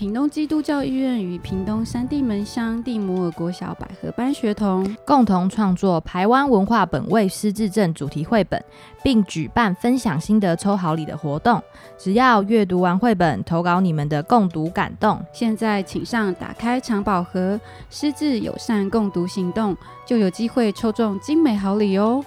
屏东基督教医院与屏东三地门乡地摩尔国小百合班学童共同创作台湾文化本位失智症主题绘本，并举办分享心得抽好礼的活动。只要阅读完绘本，投稿你们的共读感动。现在请上打开藏宝盒，失智友善共读行动，就有机会抽中精美好礼哦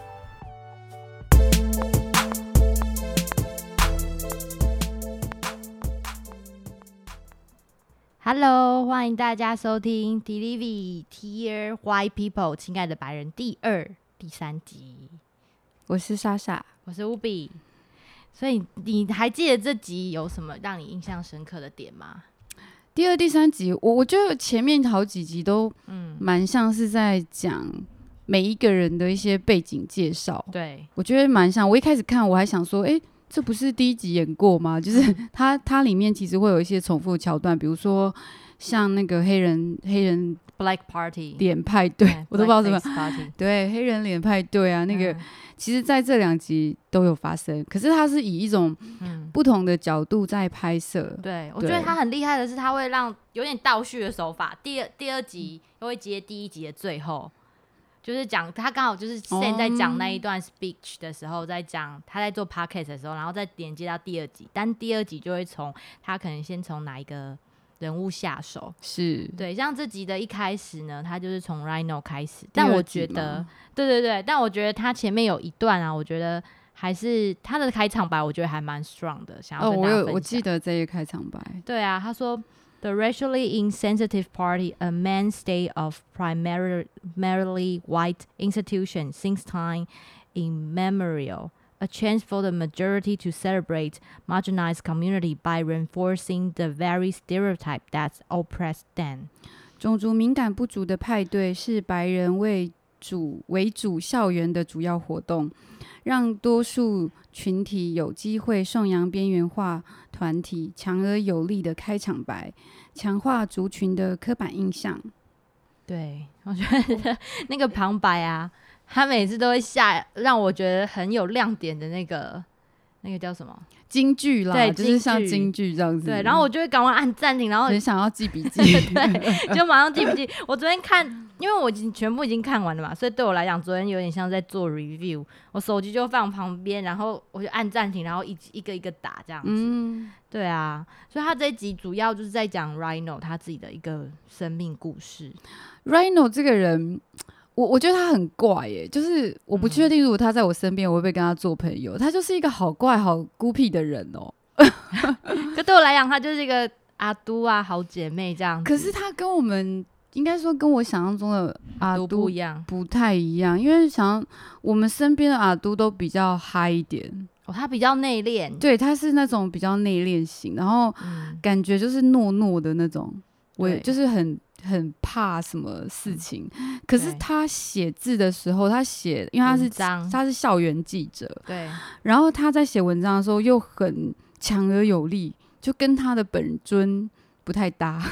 ！Hello，欢迎大家收听《Delivery Tear White People》亲爱的白人第二、第三集。我是莎莎，我是乌比。所以你还记得这集有什么让你印象深刻的点吗？第二、第三集，我我觉得前面好几集都嗯蛮像是在讲每一个人的一些背景介绍。对，我觉得蛮像。我一开始看我还想说，哎。这不是第一集演过吗？就是 它，它里面其实会有一些重复桥段，比如说像那个黑人黑人 Black Party 脸派对，我都不知道怎么 对黑人脸派对啊，那个其实在这两集都有发生，可是它是以一种不同的角度在拍摄。对我觉得它很厉害的是，它会让有点倒叙的手法，第二第二集又会接第一集的最后。就是讲他刚好就是现在讲那一段 speech 的时候，在讲他在做 podcast 的时候，然后再连接到第二集，但第二集就会从他可能先从哪一个人物下手，是对，像这集的一开始呢，他就是从 Rhino 开始，但我觉得，对对对，但我觉得他前面有一段啊，我觉得还是他的开场白，我觉得还蛮 strong 的，想要跟大家分享。我记得这一开场白，对啊，他说。The racially insensitive party, a mainstay of primarily white institutions since time immemorial, a chance for the majority to celebrate marginalized community by reinforcing the very stereotype that oppressed them. 种族敏感不足的派对是白人为主为主校园的主要活动， 让多数群体有机会颂扬边缘化。团体强而有力的开场白，强化族群的刻板印象。对 我觉得那个旁白啊，他每次都会下让我觉得很有亮点的那个，那个叫什么？京剧啦，对，就是像京剧这样子。对，然后我就会赶快按暂停，然后很想要记笔记，对，就马上记笔记。我昨天看。因为我已经全部已经看完了嘛，所以对我来讲，昨天有点像在做 review。我手机就放旁边，然后我就按暂停，然后一一个一个打这样子。嗯，对啊，所以他这一集主要就是在讲 Rhino 他自己的一个生命故事。Rhino 这个人，我我觉得他很怪耶，就是我不确定如果他在我身边，我会不会跟他做朋友。他就是一个好怪、好孤僻的人哦。就对我来讲，他就是一个阿都啊，好姐妹这样。可是他跟我们。应该说跟我想象中的阿都不一样，不太一样。因为想我们身边的阿都都比较嗨一点哦，他比较内敛，对，他是那种比较内敛型，然后感觉就是懦懦的那种，我就是很很怕什么事情。可是他写字的时候，他写，因为他是他是校园记者，对，然后他在写文章的时候又很强而有力，就跟他的本尊不太搭。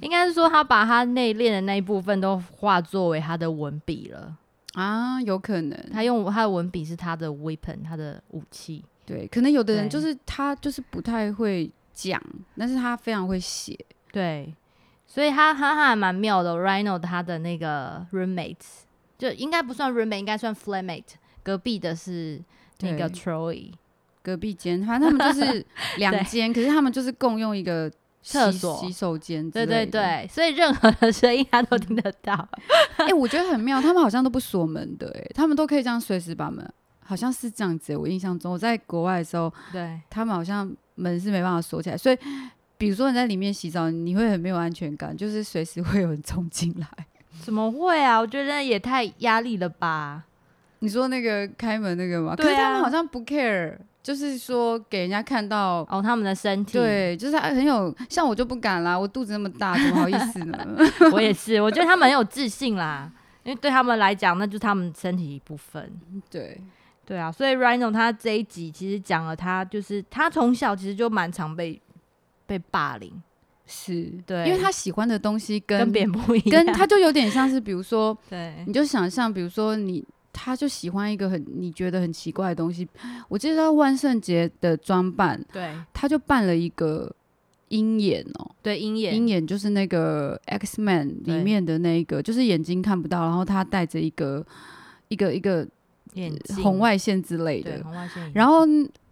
应该是说，他把他内敛的那一部分都化作为他的文笔了啊，有可能他用他的文笔是他的 weapon，他的武器。对，可能有的人就是他就是不太会讲，但是他非常会写。对，所以他他还蛮妙的。Rhino 他的那个 roommates 就应该不算 roommate，应该算 flatmate。隔壁的是那个 Troy，隔壁间，反正他们就 是两间，可是他们就是共用一个。厕所、洗手间，对对对，所以任何的声音他都听得到。哎，我觉得很妙，他们好像都不锁门的，哎，他们都可以这样随时把门，好像是这样子。我印象中，我在国外的时候，对他们好像门是没办法锁起来，所以比如说你在里面洗澡，你会很没有安全感，就是随时会有人冲进来。怎么会啊？我觉得也太压力了吧？你说那个开门那个吗？可是他们好像不 care。就是说，给人家看到哦，他们的身体，对，就是很有，像我就不敢啦，我肚子那么大，怎么好意思呢？我也是，我觉得他们很有自信啦，因为对他们来讲，那就是他们身体一部分。对，对啊，所以 Rhino 他这一集其实讲了，他就是他从小其实就蛮常被被霸凌，是对，因为他喜欢的东西跟别人不一样，跟他就有点像是，比如说，对，你就想象，比如说你。他就喜欢一个很你觉得很奇怪的东西。我记得他万圣节的装扮，对，他就扮了一个鹰眼哦，对鹰眼，鹰眼就是那个 X Man 里对面的那一个，就是眼睛看不到，然后他戴着一个一个一个眼镜红外线之类对的，红外线，然后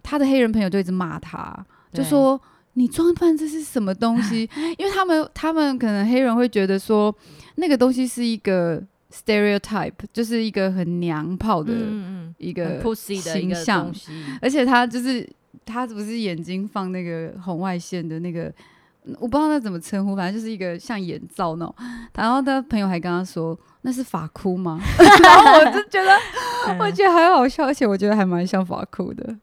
他的黑人朋友就一直骂他，就对说你装扮这是什么东西？因为他们他们可能黑人会觉得说那个东西是一个 stereotype，就是一个很娘炮的一个形象而且他就是他不是眼睛放那个红外线的那个。我不知道那怎么称呼，反正就是一个像眼罩那种。然后他朋友还跟他说：“那是法哭吗？” 然后我就觉得，我嗯觉得很好笑，而且我觉得还蛮像法哭的。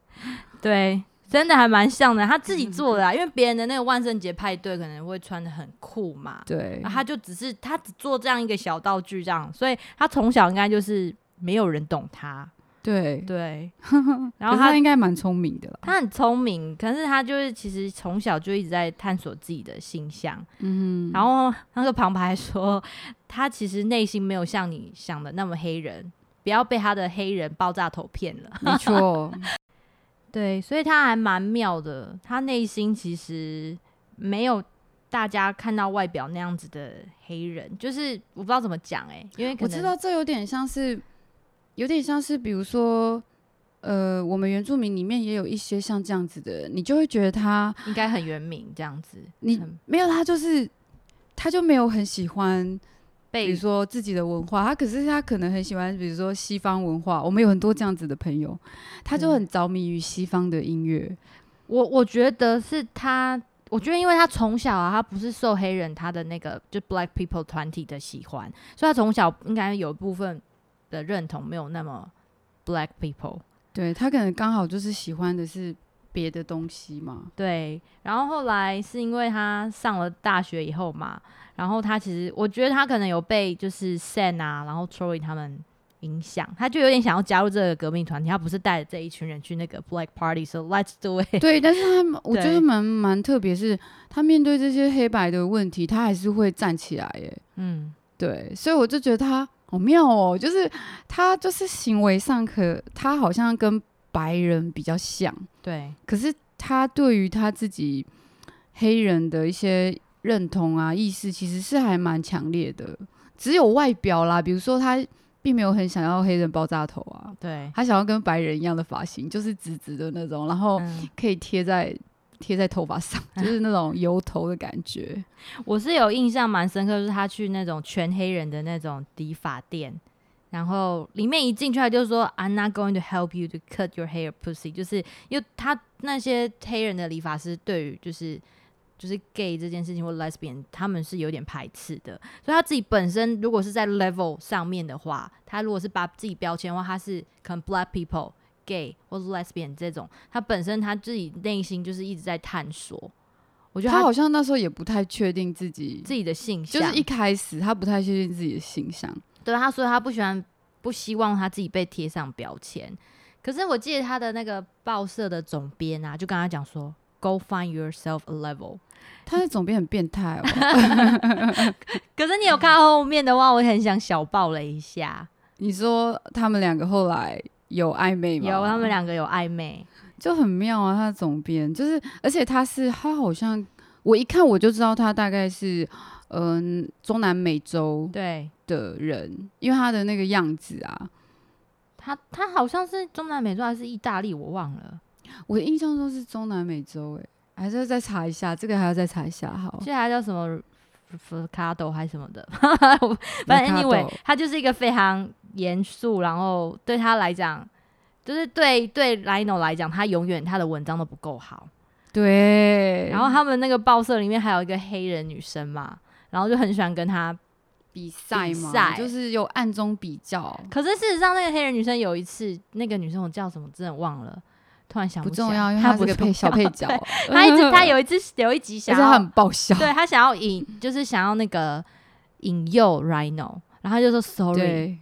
对，真的还蛮像的。他自嗯己做的啊，因为别人的那个万圣节派对可能会穿的很酷嘛，对他就只是他只做这样一个小道具这样，所以他从小应该就是没有人懂他，对，对。然后他他应该蛮聪明的啦。他很聪明，可是他就是其实从小就一直在探索自己的形象。嗯，然后那个旁白说，他其实内心没有像你想的那么黑人，不要被他的黑人爆炸头骗了。没错，对，所以他还蛮妙的，他内心其实没有大家看到外表那样子的黑人，就是我不知道怎么讲哎、因为我知道这有点像是，有点像是，比如说，呃，我们原住民里面也有一些像这样子的人，你就会觉得他，应该很原名这样子，你很没有他就是，他就没有很喜欢，比如说自己的文化，他可是他可能很喜欢，比如说西方文化，我们有很多这样子的朋友，他就嗯。很着迷于西方的音乐，我我觉得是他，我觉得因为他从小啊，他不是受黑人他的那个就 Black People 团体的喜欢，所以他从小应该有一部分的认同没有那么 Black People。对他可能刚好就是喜欢的是别的东西嘛，对，然后后来是因为他上了大学以后嘛，然后他其实我觉得他可能有被就是 Sen 啊，然后 Troy 他们影响，他就有点想要加入这个革命团体，他不是带着这一群人去那个 Black Party，说 Let's do it。对，但是他我觉得蛮蛮特别，是他面对这些黑白的问题，他还是会站起来耶。嗯，对，所以我就觉得他好妙哦，就是他就是行为上可他好像跟白人比较像，对，可是他对于他自己黑人的一些认同啊意识，其实是还蛮强烈的。只有外表啦，比如说他并没有很想要黑人爆炸头啊，对，他想要跟白人一样的发型，就是直直的那种，然后嗯，可以贴在贴在头发上，就是那种油头的感觉。我是有印象蛮深刻，就是他去那种全黑人的那种理发店，然后里面一进去他就说 I'm not going to help you to cut your hair, pussy，就是因为他那些黑人的理发师对于就是就是 gay 这件事情或 lesbian，他们是有点排斥的，所以他自己本身如果是在 level 上面的话，他如果是把自己标签的话，他是可能 black people。gay 或是 lesbian 这种，他本身他自己内心就是一直在探索。我觉得他他好像那时候也不太确定自己，自己的性向，就是一开始他不太确定自己的形象。对他说他不喜欢，不希望他自己被贴上标签。可是我记得他的那个报社的总编啊，就跟他讲说，Go find yourself a level。他的总编很变态哦，可是你有看后面的话，我很想小爆了一下，你说他们两个后来有暧昧吗？有他们两个有暧昧，就很妙啊。他的总编就是，而且他是他好像我一看我就知道他大概是嗯、中南美洲对。的人，因为他的那个样子啊，他他好像是中南美洲还是意大利，我忘了，我的印象中是中南美洲诶、还是要再查一下，这个还要再查一下好。现在还叫什么 f c a d o 还是什么的，反正 anyway，他就是一个非常严肃，然后对他来讲，就是对对 Lino 来讲，他永远他的文章都不够好。对，然后他们那个报社里面还有一个黑人女生嘛，然后就很喜欢跟他。比赛嘛，就是有暗中比较，可是事实上，那个黑人女生有一次，那个女生我叫什么，真的忘了，突然想不重要，因为她他是个配小 配角他，一直 他有一次有一集想要很爆笑，对他想要引，就是想要那个引诱 Rhino，然后他就说 Sorry。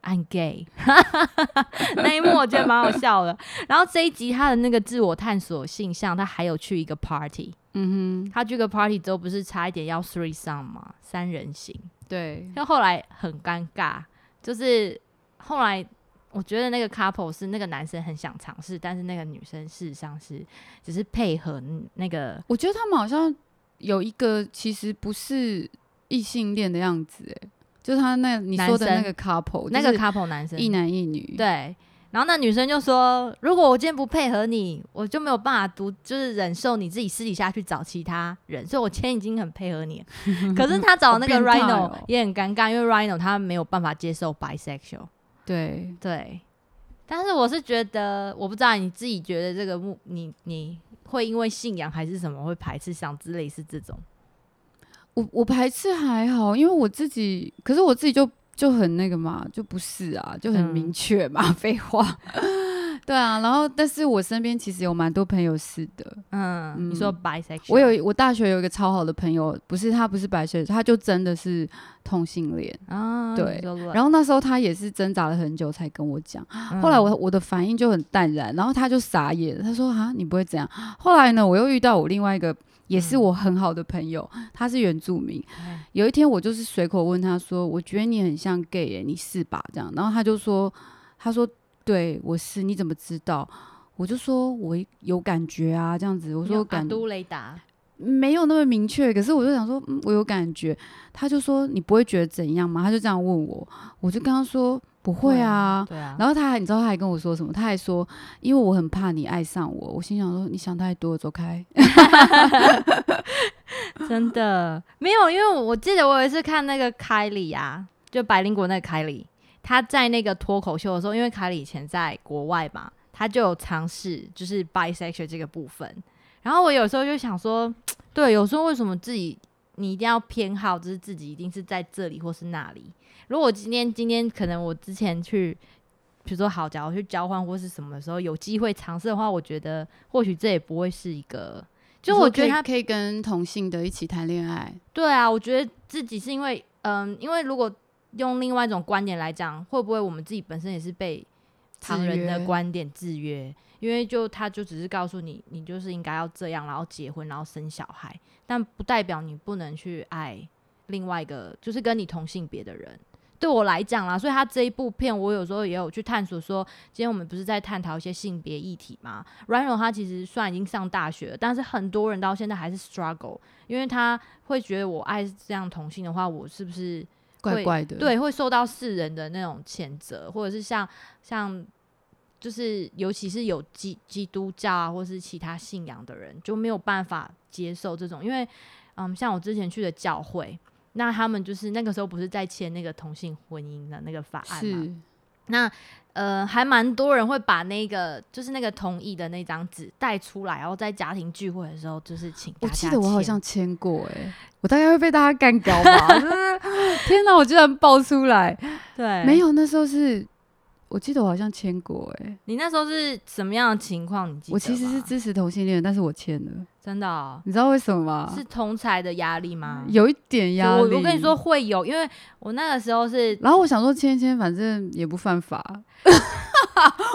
I'm gay，那一幕我觉得蛮好笑的。然后这一集他的那个自我探索性向，他还有去一个 party，嗯哼，他去个 party 之后不是差一点要 three song 嘛？三人行，对，但后来很尴尬，就是后来我觉得那个 couple 是那个男生很想尝试，但是那个女生事实上是只是配合那个我觉得他们好像有一个其实不是异性恋的样子，哎，就是他那你说的那个 couple，那个 couple 男生一男一女，对。然后那女生就说：“如果我今天不配合你，我就没有办法独，就是忍受你自己私底下去找其他人。所以我今天已经很配合你，可是他找那个 Rhino 也很尴尬，因为 Rhino 他没有办法接受 bisexual。对对，但是我是觉得，我不知道你自己觉得这个目，你你会因为信仰还是什么会排斥像之类是这种？我我排斥还好，因为我自己，可是我自己就。就很那个嘛，就不是啊，就很明确嘛，废话。对啊，然后但是我身边其实有蛮多朋友是的，嗯，你说 bisexual，我有我大学有一个超好的朋友，不是他不是 bisexual，他就真的是同性恋啊，对。然后那时候他也是挣扎了很久才跟我讲，后来我我的反应就很淡然，然后他就傻眼，他说啊你不会这样。后来呢，我又遇到我另外一个。也是我很好的朋友，他是原住民。有一天我就是随口问他说：“我觉得你很像 gay，你是吧？”这样，然后他就说：“他说对我是，你怎么知道？”我就说：“我有感觉啊，这样子。”我说：“感都雷达没有那么明确，可是我就想说，嗯，我有感觉。”他就说：“你不会觉得怎样吗？”他就这样问我，我就跟他说。不会啊，对啊。然后他还，你知道他还跟我说什么？他还说，因为我很怕你爱上我。我心想说，你想太多，走开。真的没有，因为我记得我有一次看那个凯里啊，就百灵果那个凯里，他在那个脱口秀的时候，因为凯里以前在国外嘛，他就有尝试就是 bisexual 这个部分。然后我有时候就想说，对，有时候为什么自己你一定要偏好，就是自己一定是在这里或是那里？如果今天今天可能我之前去，比如说好，假如去交换或是什么的时候有机会尝试的话，我觉得或许这也不会是一个，就我觉得他可以跟同性的一起谈恋爱。对啊，我觉得自己是因为，嗯，因为如果用另外一种观点来讲，会不会我们自己本身也是被旁人的观点制约？因为就他就只是告诉你，你就是应该要这样，然后结婚，然后生小孩，但不代表你不能去爱另外一个，就是跟你同性别的人。对我来讲啦，所以他这一部片，我有时候也有去探索。说今天我们不是在探讨一些性别议题吗？Ryan 他其实虽然已经上大学了，但是很多人到现在还是 struggle，因为他会觉得我爱这样同性的话，我是不是怪怪的？对，会受到世人的那种谴责，或者是像像就是尤其是有基基督教啊，或是其他信仰的人就没有办法接受这种，因为嗯，像我之前去的教会。那他们就是那个时候不是在签那个同性婚姻的那个法案嘛？那呃，还蛮多人会把那个就是那个同意的那张纸带出来，然后在家庭聚会的时候就是请。我记得我好像签过哎，我大概会被大家干掉吧？天哪，我居然爆出来！对，没有，那时候是。我记得我好像签过哎，你那时候是什么样的情况？你记得我其实是支持同性恋，但是我签了，真的，你知道为什么吗？是同才的压力吗？有一点压力。我我跟你说会有，因为我那个时候是，然后我想说签签，反正也不犯法。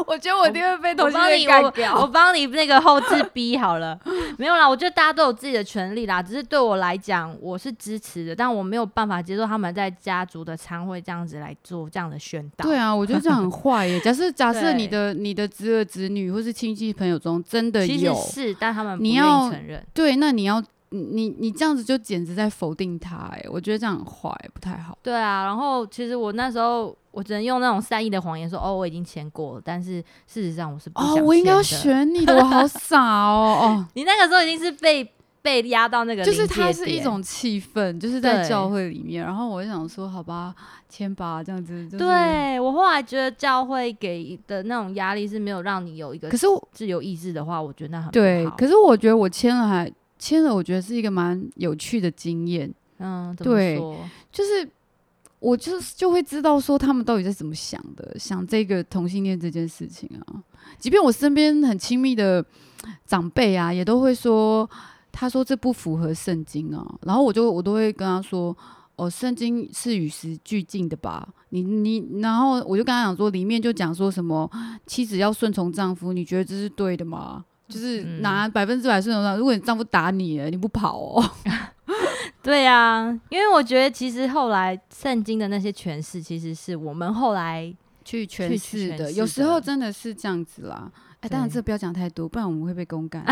我觉得我一定会被同性恋干掉。我帮你那个后置逼好了，没有啦。我觉得大家都有自己的权利啦，只是对我来讲，我是支持的，但我没有办法接受他们在家族的餐会这样子来做这样的宣导。对啊，我觉得这样很坏耶。假设假设你的你的侄儿侄女或是亲戚朋友中真的有，是，但他们不愿意承认。对，那你要。你你这样子就简直在否定他哎，我觉得这样很坏，不太好。对啊，然后其实我那时候我只能用那种善意的谎言说，哦，我已经签过了，但是事实上我是不哦，我应该要选你的，我好傻哦哦，你那个时候已经是被被压到那个，就是它是一种气氛，就是在教会里面，然后我就想说，好吧，签吧，这样子。对我后来觉得教会给的那种压力是没有让你有一个，可是自由意志的话，我觉得那很对。可是我觉得我签了还。签了，我觉得是一个蛮有趣的经验。嗯，对，就是我就是就会知道说他们到底在怎么想的，想这个同性恋这件事情啊。即便我身边很亲密的长辈啊，也都会说，他说这不符合圣经啊。然后我就我都会跟他说，哦，圣经是与时俱进的吧？你你，然后我就跟他讲说，里面就讲说什么妻子要顺从丈夫，你觉得这是对的吗？就是拿百分之百顺从上，如果你丈夫打你了，你不跑哦？对啊，因为我觉得其实后来圣经的那些诠释，其实是我们后来去诠释的。有时候真的是这样子啦。哎，当然对这不要讲太多，不然我们会被公干。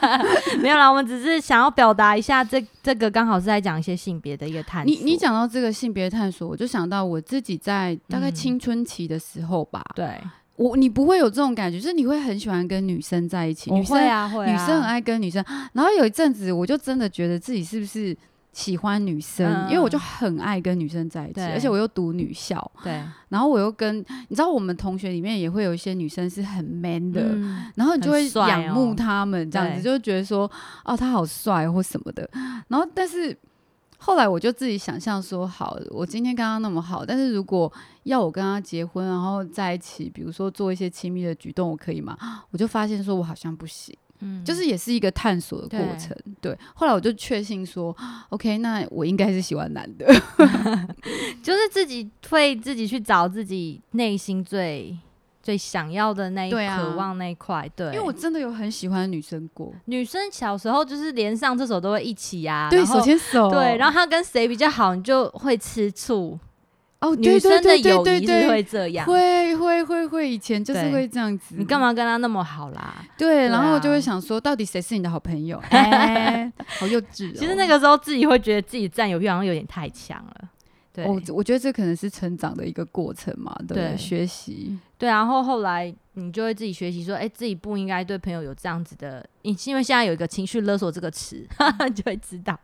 没有啦，我们只是想要表达一下这这个刚好是在讲一些性别的一个探索。你你讲到这个性别探索，我就想到我自己在大概嗯青春期的时候吧，对，我你不会有这种感觉，就是你会很喜欢跟女生在一起，女生会啊会啊，女生很爱跟女生，然后有一阵子我就真的觉得自己是不是喜欢女生，嗯因为我就很爱跟女生在一起，而且我又读女校，对然后我又跟你知道我们同学里面也会有一些女生是很 man 的。嗯然后你就会仰慕哦他们，这样子对就觉得说，哦，他好帅或什么的。然后，但是后来我就自己想象说，好，我今天跟他那么好，但是如果要我跟他结婚，然后在一起，比如说做一些亲密的举动，我可以吗？我就发现说我好像不行。嗯就是也是一个探索的过对程。对，后来我就确信说，OK，那我应该是喜欢男的。就是自己会自己去找自己内心最最想要的那一渴望那一块，对，因为我真的有很喜欢的女生过。女生小时候就是连上厕所都会一起啊，对，手牵手。对，然后她跟谁比较好，你就会吃醋。哦，女对生的对对友谊是对对会这样，会会会会，以前就是会这样子。你干？嘛跟他那么好啦？对，然后就会想说，到底谁是你的好朋友？哎，好幼稚哦。其实那个时候自己会觉得自己占有欲好像有点太强了。对，我我觉得这可能是成长的一个过程嘛？对学习。对，然后后来你就会自己学习说，哎，自己不应该对朋友有这样子的，因因为现在有一个情绪勒索这个词，就会知道。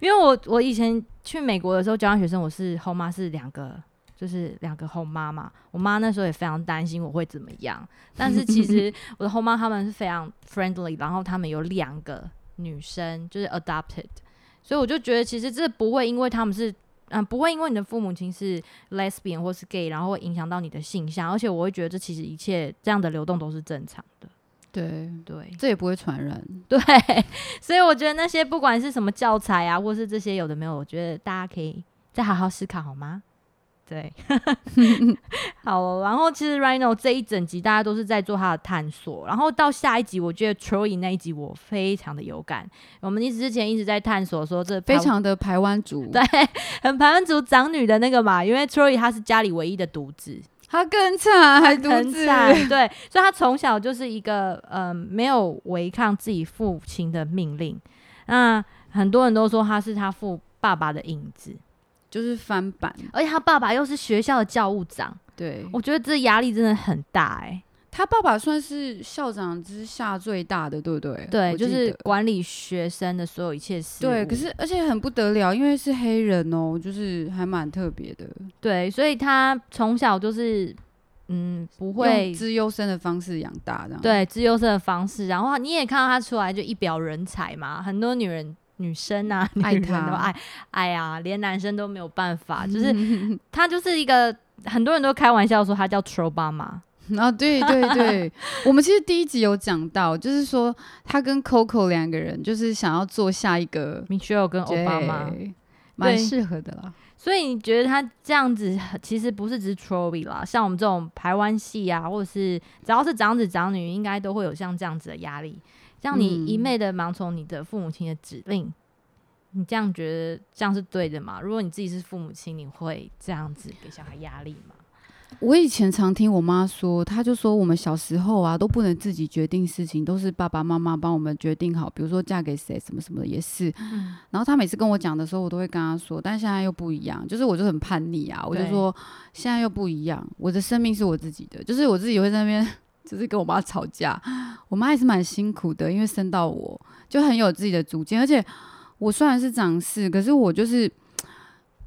因为我我以前去美国的时候交换学生，我是后妈是两个。就是两个后妈嘛，我妈那时候也非常担心我会怎么样，但是其实 我的后妈他们是非常 friendly，然后他们有两个女生就是 adopted，所以我就觉得其实这不会因为他们是嗯、不会因为你的父母亲是 lesbian 或是 gay，然后会影响到你的性向，而且我会觉得这其实一切这样的流动都是正常的。对，对这也不会传染。对，所以我觉得那些不管是什么教材啊，或是这些有的没有，我觉得大家可以再好好思考好吗？对，好，然后其实 Rhino 这一整集大家都是在做他的探索，然后到下一集，我觉得 Troy 那一集我非常的有感。我们一直之前一直在探索说这非常的台湾族，对，很台湾族长女的那个嘛，因为 Troy 他是家里唯一的独子，他更惨，还独很自。惨，对，所以他从小就是一个嗯、呃没有违抗自己父亲的命令。那很多人都说他是他父爸爸的影子，就是翻版，而且他爸爸又是学校的教务长，对我觉得这压力真的很大哎、他爸爸算是校长之下最大的，对不对？对，就是管理学生的所有一切事。对，可是而且很不得了，因为是黑人哦，就是还蛮特别的，对，所以他从小就是嗯不用会资优生的方式养大这样。，对自优生的方式，然后你也看到他出来就一表人才嘛，很多女人。女生啊，女爱人都他爱。爱啊，连男生都没有办法，就是他就是一个很多人都开玩笑说他叫 Troll 爸妈，然 后对对对，我们其实第一集有讲到，就是说他跟 Coco 两个人就是想要做下一个 Michelle 跟奥巴马，蛮适合的啦。所以你觉得他这样子其实不是只是 Troy 啦，像我们这种台湾系啊，或者是只要是长子长女，应该都会有像这样子的压力，让你嗯一昧的盲从你的父母亲的指令。你这样觉得这样是对的吗？如果你自己是父母亲，你会这样子给小孩压力吗？我以前常听我妈说，她就说我们小时候啊都不能自己决定事情，都是爸爸妈妈帮我们决定好，比如说嫁给谁什么什么的也是。嗯然后她每次跟我讲的时候，我都会跟她说，但现在又不一样，就是我就很叛逆啊，我就说现在又不一样，我的生命是我自己的，就是我自己会在那边。就是跟我妈吵架，我妈也是蛮辛苦的，因为生到我就很有自己的主见，而且我虽然是长势，可是我就是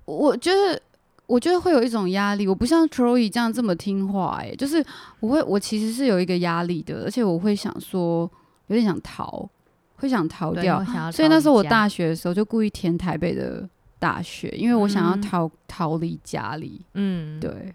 我就是我觉得会有一种压力，我不像 Troy 这样这么听话、欸，就是我会我其实是有一个压力的，而且我会想说有点想逃，会想逃掉所以那时候我大学的时候就故意填台北的大学，因为我想要嗯。逃、逃离家里，嗯，对，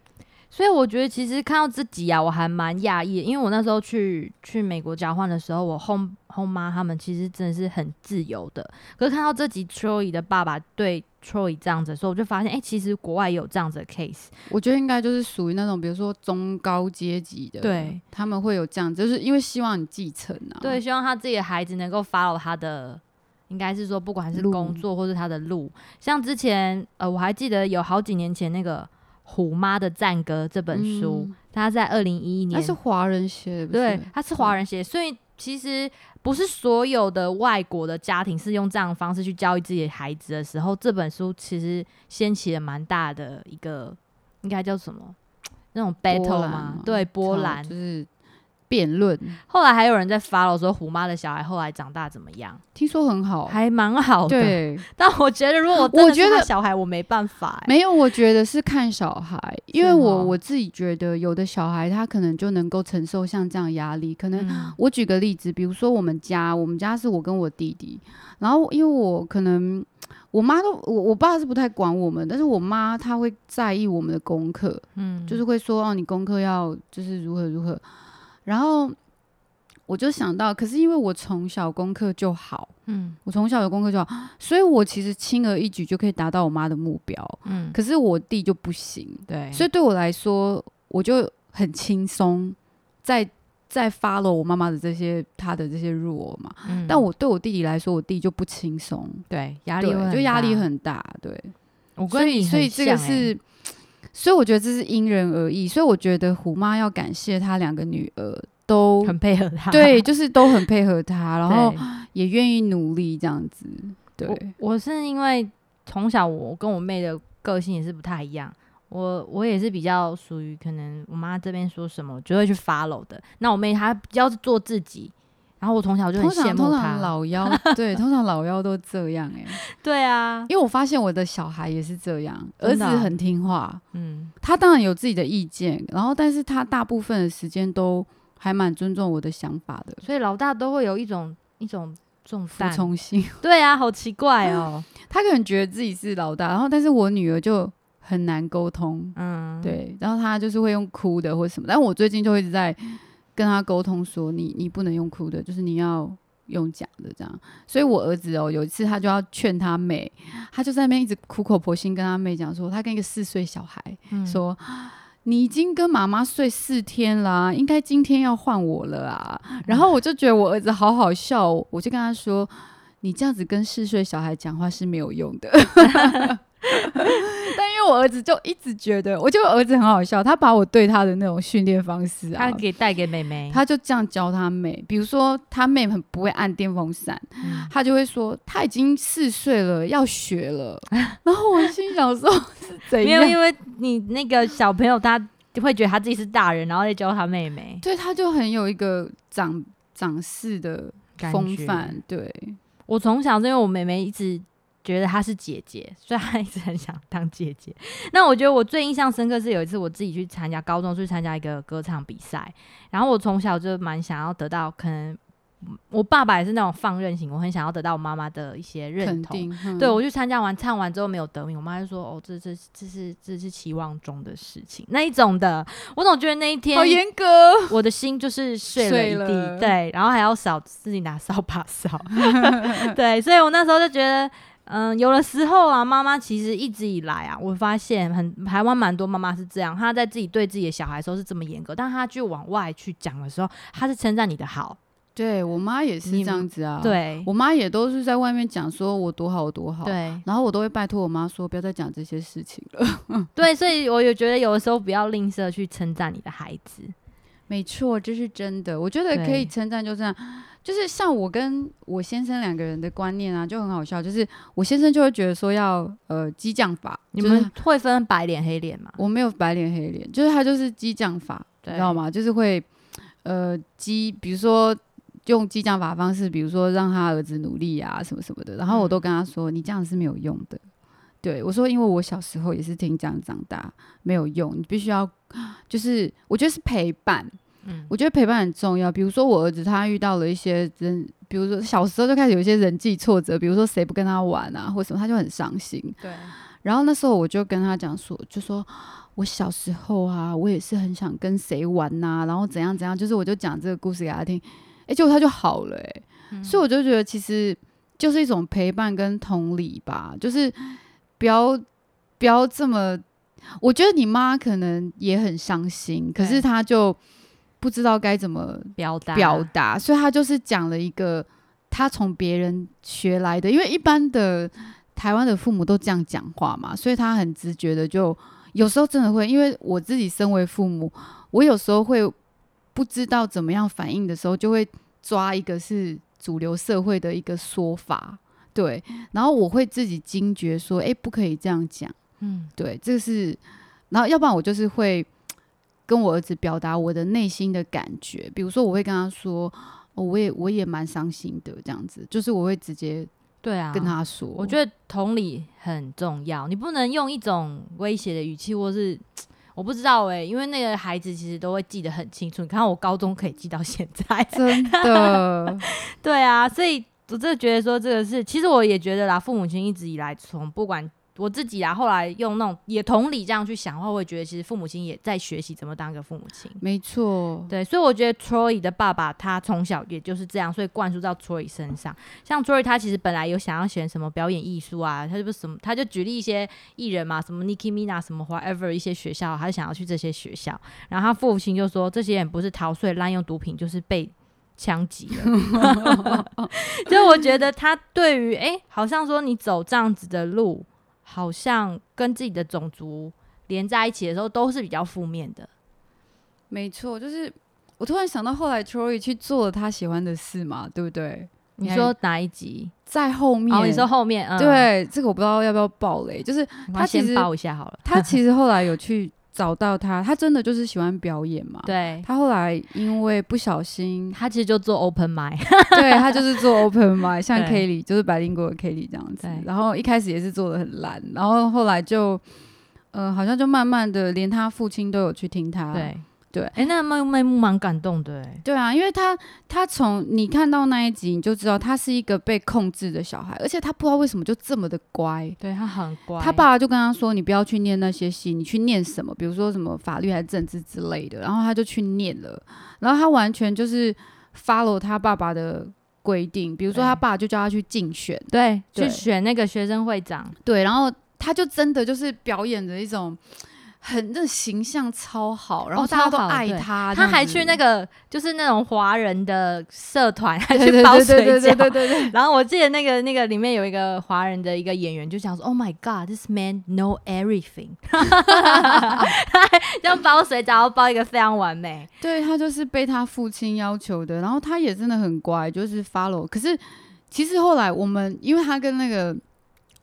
所以我觉得其实看到自己啊，我还蛮讶异的，因为我那时候去去美国交换的时候，我后后妈他们其实真的是很自由的。可是看到这集 Troy 的爸爸对 Troy 这样子的时候，我就发现，哎、其实国外也有这样子的 case。我觉得应该就是属于那种比如说中高阶级的，对，他们会有这样子，就是因为希望你继承啊，对，希望他自己的孩子能够 follow 他的，应该是说不管是路工作或是他的路。像之前呃，我还记得有好几年前那个《虎妈的赞歌》这本书，嗯他在二零一一年那是华人写的，对是，他是华人写的，所以其实不是所有的外国的家庭是用这样的方式去教育自己的孩子的时候，这本书其实掀起了蛮大的一个，应该叫什么？那种 battle 吗嘛？对，波吵澜。就是辩论，后来还有人在 follow 说虎妈的小孩后来长大怎么样，听说很好。还蛮好的。对，但我觉得如果我觉得小孩，我没办法、欸。没有，我觉得是看小孩，因为我哦我自己觉得有的小孩他可能就能够承受像这样压力，可能嗯。我举个例子，比如说我们家，我们家是我跟我弟弟，然后因为我可能我妈都我我爸是不太管我们，但是我妈她会在意我们的功课，嗯。就是会说哦，你功课要就是如何如何，然后我就想到，可是因为我从小功课就好，嗯我从小有功课就好，所以我其实轻而易举就可以达到我妈的目标，嗯，可是我弟就不行，对，所以对我来说，我就很轻松，在在 follow 我妈妈的这些她的这些 rule 嘛。嗯但我对我弟弟来说，我弟就不轻松，对压力就压力，很大，对。我所以跟你很所以这个是，所以我觉得这是因人而异。所以我觉得虎妈要感谢她两个女儿都很配合她，对，就是都很配合她，然后也愿意努力这样子。对，我我是因为从小我跟我妹的个性也是不太一样，我我也是比较属于可能我妈这边说什么，我就会去 follow 的。那我妹她比较是做自己，然后我从小就很羡慕他通常。老幺 对，通常老幺都这样哎、对啊，因为我发现我的小孩也是这样，儿子很听话，嗯，他当然有自己的意见，然后但是他大部分的时间都还蛮尊重我的想法的，所以老大都会有一种一种重服担。从性。对啊，好奇怪哦。他可能觉得自己是老大，然后但是我女儿就很难沟通，嗯，对，然后他就是会用哭的或什么，但我最近就一直在跟他沟通说，你你不能用哭的，就是你要用讲的这样。所以我儿子哦，有一次他就要劝他妹，他就在那边一直苦口婆心跟他妹讲说，他跟一个四岁小孩嗯说。你已经跟妈妈睡四天啦、应该今天要换我了啊！然后我就觉得我儿子好好笑哦，我就跟他说：“你这样子跟四岁小孩讲话是没有用的。” 但因为我儿子就一直觉得，我觉得我儿子很好笑，他把我对他的那种训练方式啊他，给带给妹妹，他就这样教他妹。比如说他妹很不会按电风扇，嗯他就会说他已经四岁了，要学了。然后我心想说是怎没有，样？因为你那个小朋友他会觉得他自己是大人，然后再教他妹妹，对，他就很有一个长长势的风范，对，我从小是因为我妹妹一直觉得她是姐姐，所以她一直很想当姐姐。那我觉得我最印象深刻是有一次我自己去参加高中去参加一个歌唱比赛，然后我从小就蛮想要得到，可能我爸爸也是那种放任型，我很想要得到我妈妈的一些认同。嗯对，我去参加完唱完之后没有得名，我妈就说：“哦，这这这是这是期望中的事情，那一种的。”我总觉得那一天好严格，我的心就是碎了一地，对，然后还要扫自己拿扫把扫，对，所以我那时候就觉得，嗯，有的时候啊，妈妈其实一直以来啊，我发现很台湾蛮多妈妈是这样，她在自己对自己的小孩的时候是这么严格，但她去往外去讲的时候，她是称赞你的好，对我妈也是这样子啊。，对，我妈也都是在外面讲说我多好我多好，对然后我都会拜托我妈说不要再讲这些事情了。对，所以我也觉得有的时候不要吝啬去称赞你的孩子，没错，这是真的。我觉得可以称赞，就这样。就是像我跟我先生两个人的观念啊，就很好笑。就是我先生就会觉得说要呃激将法，你们会分白脸黑脸吗？我没有白脸黑脸，就是他就是激将法，你知道吗？就是会呃激，比如说用激将法方式，比如说让他儿子努力啊什么什么的。然后我都跟他说，你这样是没有用的。对我说，因为我小时候也是听这样长大，没有用，你必须要就是我觉得是陪伴。嗯。我觉得陪伴很重要。比如说我儿子他遇到了一些人，比如说小时候就开始有一些人际挫折，比如说谁不跟他玩啊，或什么，他就很伤心。对，然后那时候我就跟他讲说，就说我小时候啊，我也是很想跟谁玩呐、然后怎样怎样，就是我就讲这个故事给他听，诶，结果他就好了、诶，嗯。所以我就觉得其实就是一种陪伴跟同理吧，就是不要不要这么，我觉得你妈可能也很伤心，可是对她就不知道该怎么表达。表达，所以他就是讲了一个他从别人学来的，因为一般的台湾的父母都这样讲话嘛，所以他很直觉的就有时候真的会，因为我自己身为父母，我有时候会不知道怎么样反应的时候，就会抓一个是主流社会的一个说法，对，然后我会自己惊觉说，哎、不可以这样讲，嗯，对，这是，然后要不然我就是会跟我儿子表达我的内心的感觉，比如说我会跟他说，哦、我也我也蛮伤心的，这样子，就是我会直接对啊，跟他说，我觉得同理很重要，你不能用一种威胁的语气，或是我不知道哎、因为那个孩子其实都会记得很清楚。你看我高中可以记到现在，真的，对啊，所以我真的觉得说这个是，其实我也觉得啦，父母亲一直以来从不管。我自己啊，后来用那种也同理这样去想的话，我会觉得其实父母亲也在学习怎么当一个父母亲。没错，对，所以我觉得 Troy 的爸爸他从小也就是这样，所以灌输到 Troy 身上。像 Troy 他其实本来有想要选什么表演艺术啊，他就不是什么，他就举例一些艺人嘛，什么 Nicki Minaj 什么 whatever 一些学校，他就想要去这些学校。然后他父亲就说，这些人不是逃税、滥用毒品，就是被枪击了。就我觉得他对于哎、诶好像说你走这样子的路，好像跟自己的种族连在一起的时候，都是比较负面的。没错，就是我突然想到，后来 Troy 去做了他喜欢的事嘛，对不对？你说哪一集？在后面，哦，你说后面，嗯，对这个我不知道要不要爆雷，就是他其实爆一下好了。他其实后来有去找到他，他真的就是喜欢表演嘛。对，他后来因为不小心，他其实就做 open m i 对他就是做 open mic，，像 Kelly 就是白灵国的 Kelly 这样子。然后一开始也是做的很烂，然后后来就，呃，好像就慢慢的连他父亲都有去听他。对对哎、那内内幕蛮感动的，哎，对啊，因为他他从你看到那一集，你就知道他是一个被控制的小孩，而且他不知道为什么就这么的乖。对他很乖，他爸爸就跟他说：“你不要去念那些戏，你去念什么？比如说什么法律还是政治之类的。”然后他就去念了，然后他完全就是 follow 他爸爸的规定，比如说对他爸就叫他去竞选，对对去选那个学生会长，对，然后他就真的就是表演的一种很那形象超好，然后哦大家都爱他，他还去那个就是那种华人的社团，还去包水对对对对饺。对对对，然后我记得那个那个里面有一个华人的一个演员就想说，Oh my God，this man know everything，这样包水饺要包一个非常完美，对他就是被他父亲要求的，然后他也真的很乖，就是 follow。可是其实后来我们，因为他跟那个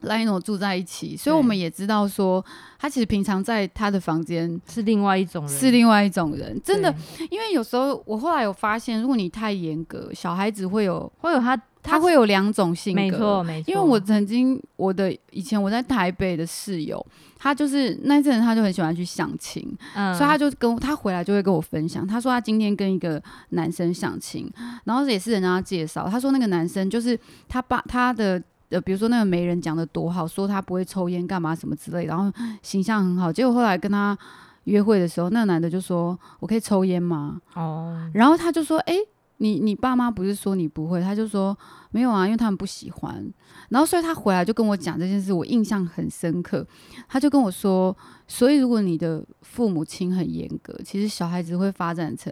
Lino 住在一起，所以我们也知道说，他其实平常在他的房间是另外一种人，是另外一种人。真的，因为有时候我后来有发现，如果你太严格，小孩子会有会有他他会有两种性格，没错没错，因为我曾经我的以前我在台北的室友，他就是那一阵子他就很喜欢去相亲，嗯所以他就跟我他回来就会跟我分享，他说他今天跟一个男生相亲，然后也是人家介绍，他说那个男生就是他爸他的。呃，比如说那个媒人讲的多好，说他不会抽烟干嘛什么之类，然后形象很好。结果后来跟他约会的时候，那个男的就说：“我可以抽烟吗？”哦，然后他就说：“哎、你你爸妈不是说你不会？”他就说：“没有啊，因为他们不喜欢。”然后所以他回来就跟我讲这件事，我印象很深刻。他就跟我说：“所以如果你的父母亲很严格，其实小孩子会发展成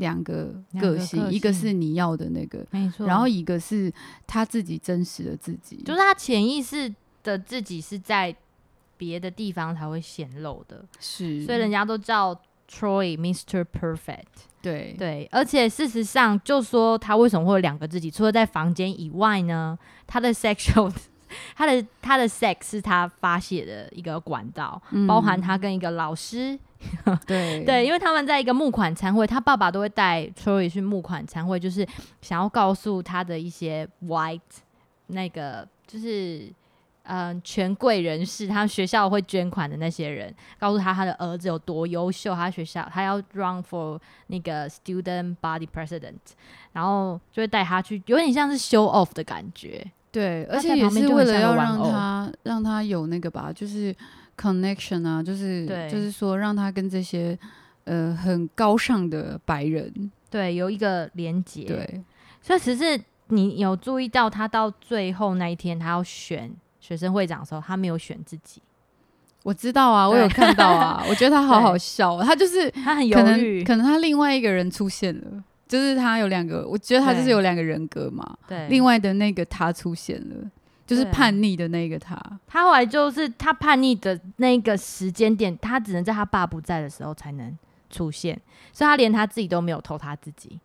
两个两个个性，一个是你要的那个，没错，然后一个是他自己真实的自己。”就是他潜意识的自己是在别的地方才会显露的，是，所以人家都叫 Troy Mr. Perfect。对对，而且事实上，就说他为什么会有两个自己，除了在房间以外呢，他的 sexual，他的他的 sex 是他发泄的一个管道，嗯包含他跟一个老师，对对，因为他们在一个募款餐会，他爸爸都会带 Troy 去募款餐会，就是想要告诉他的一些 white 那个就是。嗯，权贵人士，他学校会捐款的那些人，告诉他他的儿子有多优秀，他学校他要 run for 那个 student body president，然后就会带他去，有点像是 show off 的感觉。对，而且也在旁边就是为了要让他让他有那个吧，就是 connection 啊，就是就是说让他跟这些呃很高尚的白人，对，有一个连接。，对所以其实你有注意到，他到最后那一天，他要选学生会长的时候，他没有选自己，我知道啊，我有看到啊，我觉得他好好笑哦，他就是 他很可能犹豫。可能他另外一个人出现了，就是他有两个，我觉得他就是有两个人格嘛，对，另外的那个他出现了。就是叛逆的那个他。他后来就是他叛逆的那个时间点，他只能在他爸不在的时候才能出现，所以他连他自己都没有偷他自己。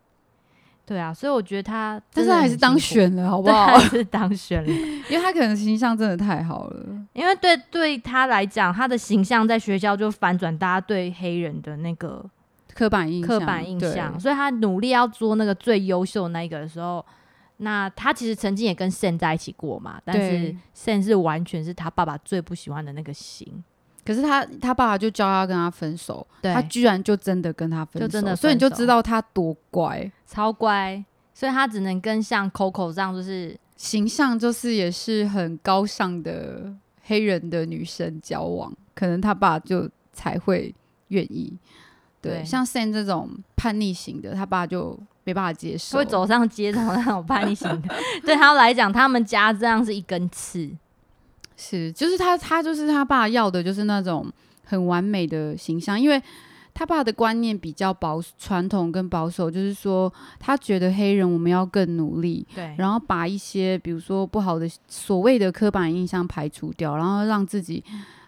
对啊，所以我觉得他但是他还是当，选了，好不，好？还是当选了。因为他可能形象真的太好了。因为对对他来讲，他的形象在学校就反转大家对黑人的那个刻板印象，刻板印象，所以他努力要做那个最优秀的那一个的时候，那他其实曾经也跟 Sen 在一起过嘛，但是对 Sen 是完全是他爸爸最不喜欢的那个型，可是他他爸爸就教他跟他分手，他居然就真的跟他分手，就真的所以你就知道他多乖，超乖，所以他只能跟像 Coco 这样，就是形象就是也是很高尚的黑人的女生交往，可能他爸就才会愿意。对，对。像 Sam 这种叛逆型的，他爸就没办法接受。会走上街头那种叛逆型的，对他来讲，他们家这样是一根刺，是，就是他，他就是他爸要的，就是那种很完美的形象，因为他爸的观念比较保传统跟保守，就是说他觉得黑人我们要更努力，对，然后把一些比如说不好的所谓的刻板印象排除掉，然后让自己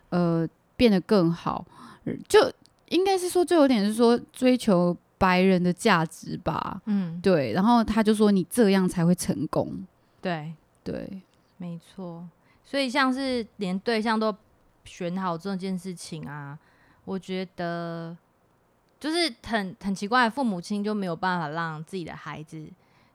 呃变得更好，呃就应该是说，就有点是说追求白人的价值吧，嗯，对，然后他就说你这样才会成功，对，对，没错，所以像是连对象都选好这件事情啊，我觉得就是很很奇怪，父母亲就没有办法让自己的孩子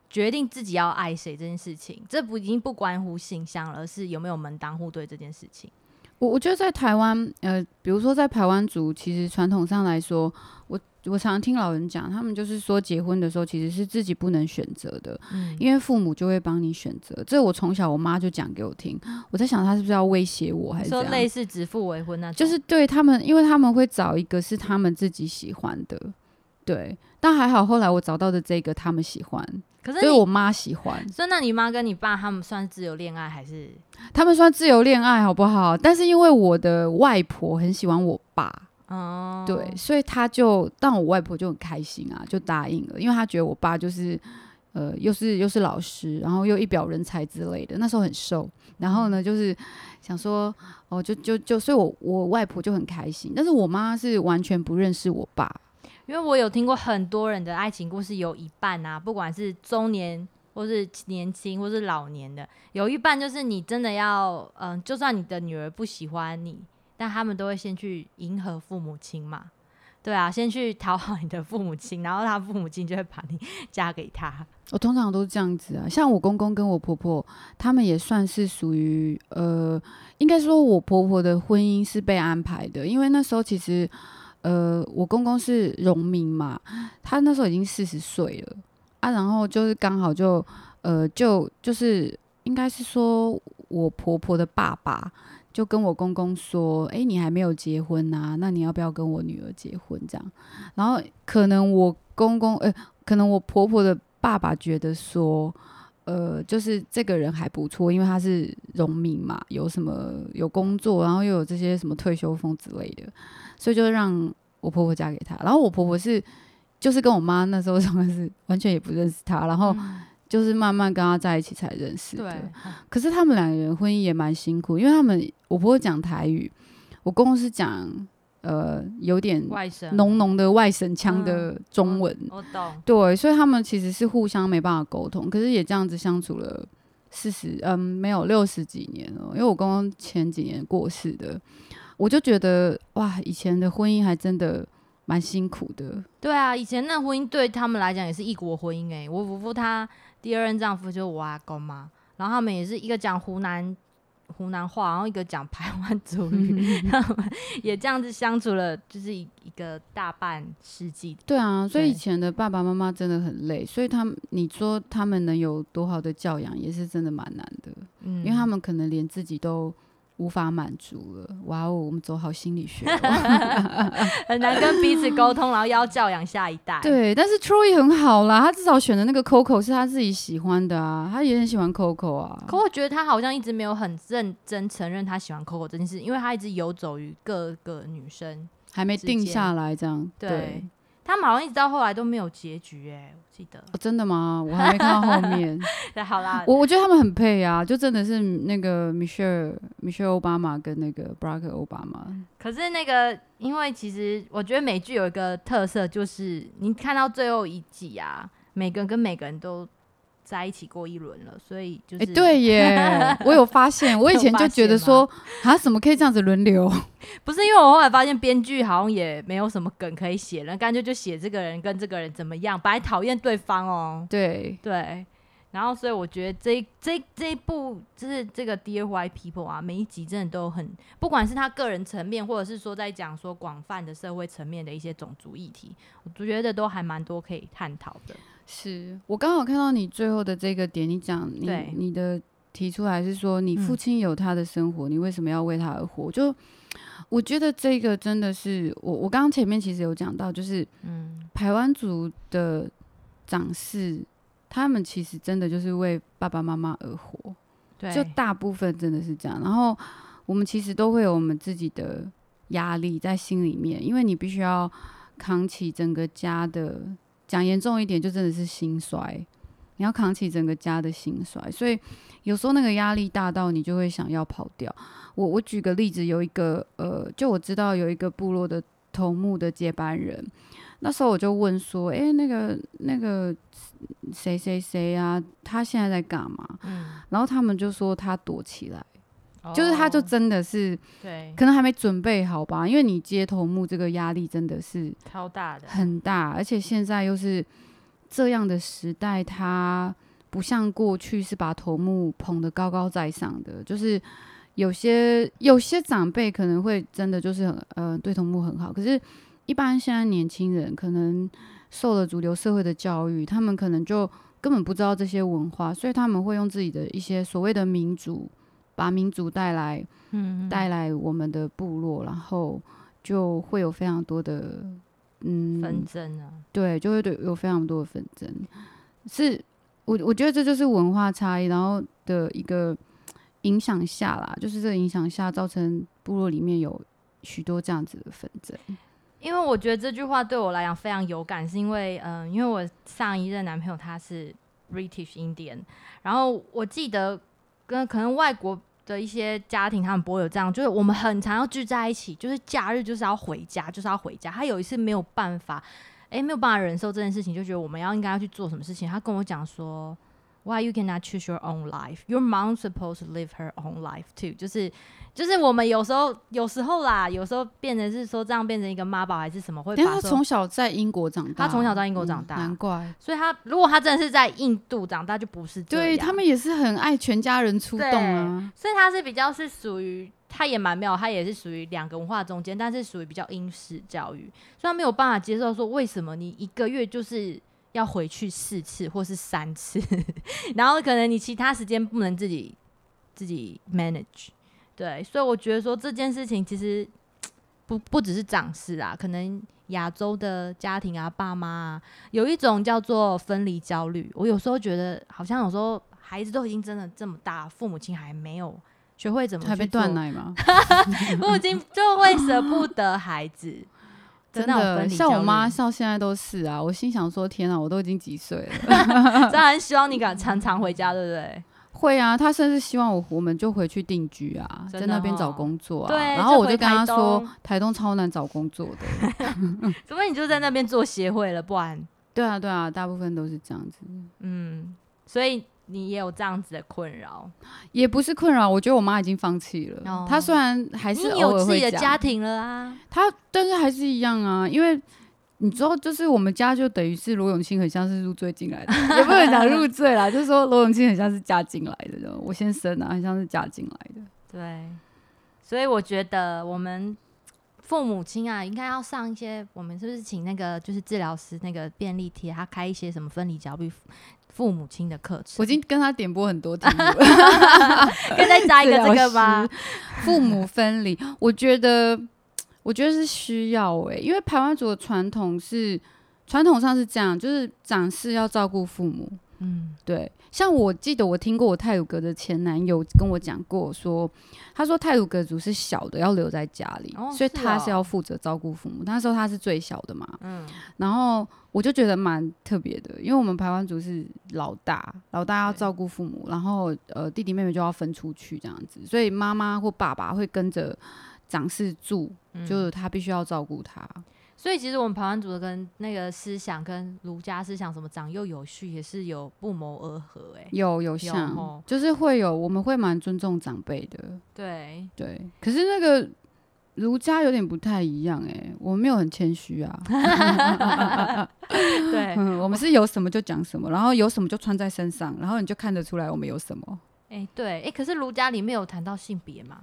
决定自己要爱谁这件事情，这不已经不关乎性向了，而是有没有门当户对这件事情。我我觉得在台湾，呃，比如说在台湾族，其实传统上来说，我我常常听老人讲，他们就是说结婚的时候其实是自己不能选择的，嗯，因为父母就会帮你选择。这我从小我妈就讲给我听，我在想她是不是要威胁我，还是说？类似指腹为婚那种，就是对他们，因为他们会找一个是他们自己喜欢的，对。但还好后来我找到的这个他们喜欢，可是你所以我妈喜欢。所以那你妈跟你爸他们算自由恋爱还是？他们算自由恋爱好不好？但是因为我的外婆很喜欢我爸，哦，对，所以他就，但我外婆就很开心啊，就答应了，因为她觉得我爸就是，呃，又是又是老师，然后又一表人才之类的，那时候很瘦，然后呢，就是想说，哦，就就就，所以我我外婆就很开心，但是我妈是完全不认识我爸，因为我有听过很多人的爱情故事，有一半啊，不管是中年或是年轻或是老年的，有一半就是你真的要，嗯、就算你的女儿不喜欢你，但他们都会先去迎合父母亲嘛。对啊，先去讨好你的父母亲，然后他父母亲就会把你嫁给他。我通常都是这样子啊，像我公公跟我婆婆，他们也算是属于呃，应该说我婆婆的婚姻是被安排的，因为那时候其实呃，我公公是农民嘛，他那时候已经四十岁了啊，然后就是刚好就呃，就就是应该是说我婆婆的爸爸。就跟我公公说：“诶，你还没有结婚呐、那你要不要跟我女儿结婚？”这样，然后可能我公公，呃，可能我婆婆的爸爸觉得说，呃，就是这个人还不错，因为他是农民嘛，有什么有工作，然后又有这些什么退休俸之类的，所以就让我婆婆嫁给他。然后我婆婆是，就是跟我妈那时候真的是完全也不认识他，然后就是慢慢跟他在一起才认识的。对，可是他们两个人婚姻也蛮辛苦，因为他们我不会讲台语，我公公是讲呃有点外省浓浓的外省腔的中文，我懂，对，所以他们其实是互相没办法沟通，可是也这样子相处了四十嗯没有六十几年了，因为我公公前几年过世的，我就觉得哇，以前的婚姻还真的蛮辛苦的，对啊，以前那婚姻对他们来讲也是异国婚姻诶、我夫妇他第二任丈夫就是我阿公嘛，然后他们也是一个讲湖南湖南话，然后一个讲台湾族语，他 们 也这样子相处了，就是一一个大半世纪。对啊，所以以前的爸爸妈妈真的很累，所以他们你说他们能有多好的教养，也是真的蛮难的。嗯，因为他们可能连自己都无法满足了。哇哦，我们走好心理学、哦。很难跟彼此沟通，然后要教养下一代。，对，但是 Troy 很好啦，他至少选的那个 Coco 是他自己喜欢的啊，他也很喜欢 Coco 啊。可我觉得他好像一直没有很认真承认他喜欢 Coco 这件事，因为他一直游走于各个女生。还没定下来，这样对他们好像一直到后来都没有结局哎、我记得。哦真的吗？我还没看到后面。对，好啦，我我觉得他们很配啊，就真的是那个 Michelle Michelle Obama 跟那个 Barack Obama。可是那个，因为其实我觉得美剧有一个特色，就是你看到最后一季啊，每个人跟每个人都在一起过一轮了，所以就哎、是、对耶，我有发现，我以前就觉得说，啊，怎么可以这样子轮流？不是因为我后来发现编剧好像也没有什么梗可以写了，干脆就写这个人跟这个人怎么样，本来讨厌对方哦，对，对。然后，所以我觉得这一这一这一部就是这个《Dear White People》啊，每一集真的都很，不管是他个人层面，或者是说在讲说广泛的社会层面的一些种族议题，我觉得都还蛮多可以探讨的。是我刚好看到你最后的这个点，你讲你你的提出来是说，你父嗯亲有他的生活，你为什么要为他而活？就我觉得这个真的是我我刚刚前面其实有讲到，就是嗯，台湾族的长势，他们其实真的就是为爸爸妈妈而活。对，就大部分真的是这样。然后我们其实都会有我们自己的压力在心里面，因为你必须要扛起整个家的，讲严重一点，就真的是心衰。你要扛起整个家的心衰，所以有时候那个压力大到你就会想要跑掉。我我举个例子，有一个呃，就我知道有一个部落的头目的接班人，那时候我就问说，诶，那个那个谁谁谁啊，他现在在干嘛？嗯，然后他们就说他躲起来，就是他就哦。真的是对。可能还没准备好吧，因为你接头目这个压力真的是超大的，很大，而且现在又是这样的时代，他不像过去是把头目捧得高高在上的，就是有些有些长辈可能会真的就是很呃对头目很好，可是一般现在年轻人可能受了主流社会的教育，他们可能就根本不知道这些文化，所以他们会用自己的一些所谓的民主，把民族带来嗯，带来我们的部落，然后就会有非常多的嗯纷争啊，对，就会对有非常多的纷争，是我我觉得这就是文化差异，然后的一个影响下啦，就是这个影响下造成部落里面有许多这样子的纷争。因为我觉得这句话对我来讲非常有感，是因为嗯、呃因为我上一任男朋友他是 British Indian，然后我记得跟可能外国的一些家庭他们不会有这样，就是我们很常要聚在一起，就是假日就是要回家，就是要回家。他有一次没有办法，诶，没有办法忍受这件事情，就觉得我们要应该要去做什么事情。他跟我讲说。Why you cannot choose your own life? Your mom's supposed to live her own life too. 就是就是我们有时候有时候啦，有时候变成是说这样变成一个妈宝还是什么，会但他把从小在英国长大，他从小在英国长嗯大难怪。所以他如果他真的是在印度长大，就不是这样对他们也是很爱全家人出动啊。所以他是比较是属于，他也蛮妙，他也是属于两个文化中间，但是属于比较英式教育，所以他没有办法接受说为什么你一个月就是要回去四次或是三次，然后可能你其他时间不能自己自己 manage，对，所以我觉得说这件事情其实不不只是长势啊，可能亚洲的家庭啊，爸妈啊，有一种叫做分离焦虑。我有时候觉得，好像有时候孩子都已经真的这么大，父母亲还没有学会怎么还被去做断奶吗？父母亲就会舍不得孩子真的，像我妈到现在都是啊。我心想说：天啊，我都已经几岁了。当然希望你敢常常回家，对不对？会啊，她甚至希望我我们就回去定居啊，在那边找哦工作啊。对然后我就跟她说台东超难找工作的。除非你就在那边做协会了，不然，对啊，对啊，大部分都是这样子，嗯，所以你也有这样子的困扰。也不是困扰。我觉得我妈已经放弃了。哦她虽然还是偶有自己的家，庭了啊，她但是还是一样啊，因为。你知道，就是我们家就等于是罗永庆很像是入赘进来的，也不能讲入赘啦，就是说罗永庆很像是嫁进来的，我先生啊，很像是嫁进来的。对，所以我觉得我们父母亲啊，应该要上一些，我们是不是请那个就是治疗师那个便利贴，他开一些什么分离焦虑父母亲的课程？我已经跟他点播很多题了。可以再加一个这个吗？父母分离，我觉得，我觉得是需要诶、因为台湾族的传统是传统上是这样，就是长势要照顾父母，嗯，对，像我记得我听过我泰鲁格的前男友跟我讲过说，他说泰鲁格族是小的要留在家里，哦所以是哦他是要负责照顾父母。那时候他是最小的嘛，嗯，然后我就觉得蛮特别的，因为我们排湾族是老大，老大要对照顾父母，然后呃弟弟妹妹就要分出去这样子，所以妈妈或爸爸会跟着长辈住，嗯就是他必须要照顾他。所以其实我们排湾族的跟那个思想跟儒家思想什么长幼有序也是有不谋而合哎、有有像，吼就是会有我们会蛮尊重长辈的，对，对。可是那个儒家有点不太一样哎、我们没有很谦虚啊 对，嗯，我们是有什么就讲什么，然后有什么就穿在身上，然后你就看得出来我们有什么。哎、对，哎、可是儒家里面有谈到性别嘛？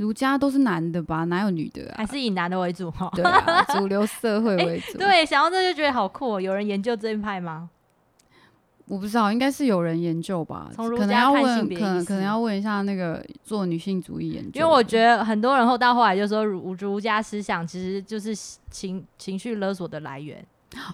儒家都是男的吧，哪有女的啊还？是以男的为主哈？对啊，主流社会为主。，对，想到这就觉得好酷、哦。有人研究这一派吗？我不知道，应该是有人研究吧，从儒可能家看性要问，别可能可能要问一下那个做女性主义研究，因为我觉得很多人后到后来就说儒儒家思想其实就是情情绪勒索的来源。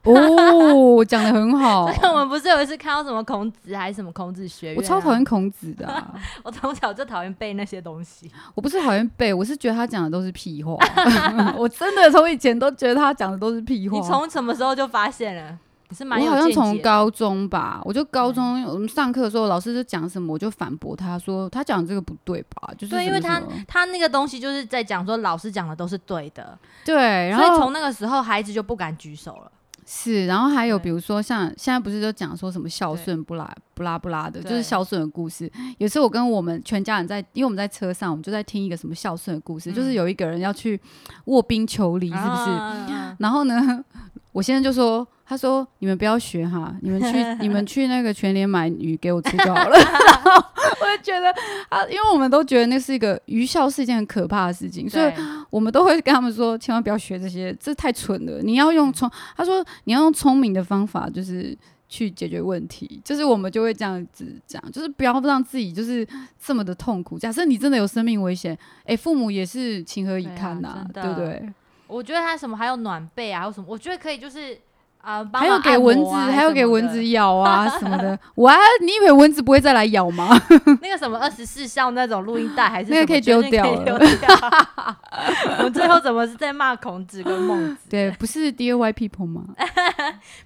哦，讲的很好 所以，我们不是有一次看到什么孔子还是什么孔子学院、我超讨厌，孔子的啊、我从小就讨厌背那些东西。我不是讨厌背，我是觉得他讲的都是屁话，我真的从以前都觉得他讲的都是屁话。你从什么时候就发现了？你是蛮我好像从高中吧，我就高中我们上课的时候，老师就讲什么，我就反驳他说他讲这个不对吧？就是对，因为他他那个东西就是在讲说老师讲的都是对的，对，然后从那个时候孩子就不敢举手了。是，然后还有比如说像现在不是就讲说什么孝顺不拉不拉不拉的，就是孝顺的故事。有时候我跟我们全家人在，因为我们在车上，我们就在听一个什么孝顺的故事，就是嗯有一个人要去卧冰求鲤，是不是？啊然后呢，我先生就说，他说你们不要学哈，你们去 你们去那个全联买鱼给我吃就好了。然 后我就觉得啊，因为我们都觉得那是一个愚孝是一件很可怕的事情，所以我们都会跟他们说，千万不要学这些，这太蠢了。你要用聪，他说你要用聪明的方法，就是去解决问题。就是我们就会这样子讲，就是不要让自己就是这么的痛苦。假设你真的有生命危险，哎、父母也是情何以堪呐、对不对？我觉得他什么还有暖被啊，还有什么？我觉得可以就是啊，帮还有给蚊子，啊还有给蚊子 咬啊什么的。我还你以为蚊子不会再来咬吗？那个什么二十四孝那种录音带还是那个可以丢掉了 我们最后怎么是在骂孔子跟孟子？对，不是 White People 吗？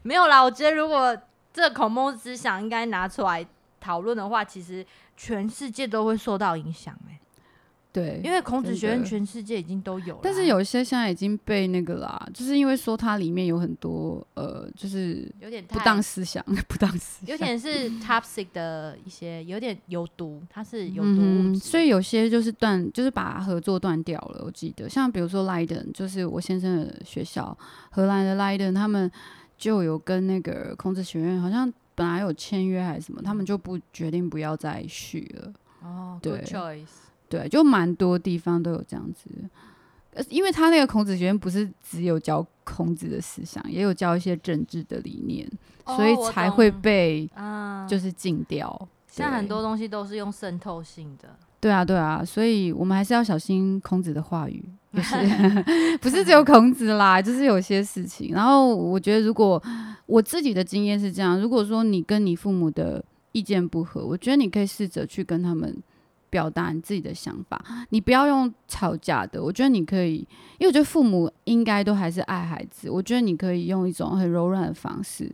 没有啦，我觉得如果这个孔孟思想应该拿出来讨论的话，其实全世界都会受到影响哎、对，因为孔子真学院全世界已经都有了啊，但是有一些现在已经被那个啦，就是因为说它里面有很多呃，就是有点不太当思想，不当思想，有点是 toxic 的一些，有点有毒，它是有毒嗯，所以有些就是断，就是把合作断掉了。我记得，像比如说 Leiden，就是我先生的学校，荷兰的 Leiden，他们就有跟那个孔子学院好像本来有签约还是什么，他们就不决定不要再续了。哦对，good choice，对，就蛮多地方都有这样子。呃，因为他那个孔子学院不是只有教孔子的思想，也有教一些政治的理念，所以才会被啊，就是禁掉。现在很多东西都是用渗透性的，对啊，对啊，所以我们还是要小心孔子的话语，就是 不是只有孔子啦，就是有些事情。然后我觉得，如果我自己的经验是这样，如果说你跟你父母的意见不合，我觉得你可以试着去跟他们表达你自己的想法，你不要用吵架的。我觉得你可以，因为我觉得父母应该都还是爱孩子，我觉得你可以用一种很柔软的方式。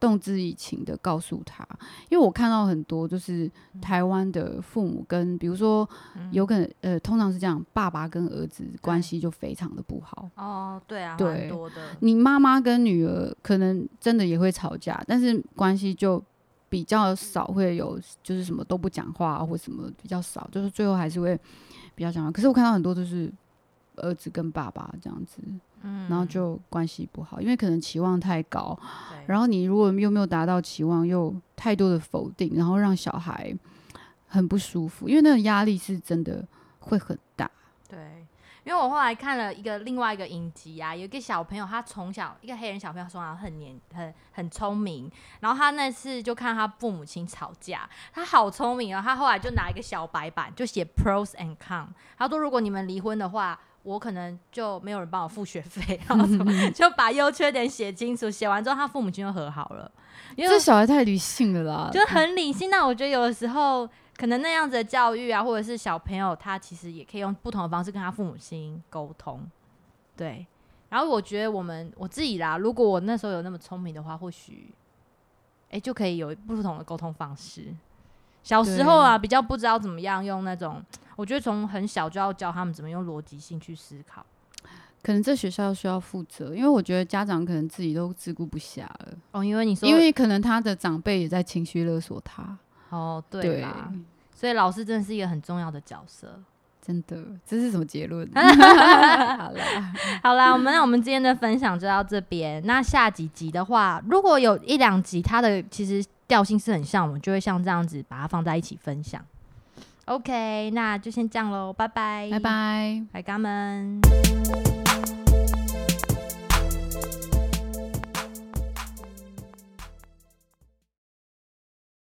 动之以情的告诉他，因为我看到很多就是台湾的父母跟，比如说嗯有可能呃，通常是这样，爸爸跟儿子关系就非常的不好。哦，对啊，对蛮多的，你妈妈跟女儿可能真的也会吵架，但是关系就比较少会有，就是什么都不讲话、啊、或什么比较少，就是最后还是会比较讲话。可是我看到很多都是儿子跟爸爸这样子，嗯然后就关系不好，因为可能期望太高，然后你如果又没有达到期望，又太多的否定，然后让小孩很不舒服，因为那个压力是真的会很大。因为我后来看了一个另外一个影集啊，有一个小朋友，他从小一个黑人小朋友，从小很年很很聪明，然后他那次就看他父母亲吵架，他好聪明哦，他后来就拿一个小白板就写 pros and cons，他说如果你们离婚的话。我可能就没有人帮我付学费，然后什么就把优缺点写清楚，写完之后他父母亲就和好了。因为这小孩太理性了啦，就很理性。那我觉得有的时候可能那样子的教育啊，或者是小朋友他其实也可以用不同的方式跟他父母亲沟通。对，然后我觉得我们我自己啦，如果我那时候有那么聪明的话，或许哎就可以有不同的沟通方式。小时候啊，比较不知道怎么样用那种，我觉得从很小就要教他们怎么用逻辑性去思考。可能这学校需要负责，因为我觉得家长可能自己都自顾不暇了。哦，因为你说，因为可能他的长辈也在情绪勒索他。哦，对啦，所以老师真的是一个很重要的角色。真的，这是什么结论？好啦，好啦，我们那我们今天的分享就到这边。那下几集的话，如果有一两集，它的其实。调性是很像，我们就会像这样子把它放在一起分享。OK，那就先这样喽，拜拜，拜拜，海哥们。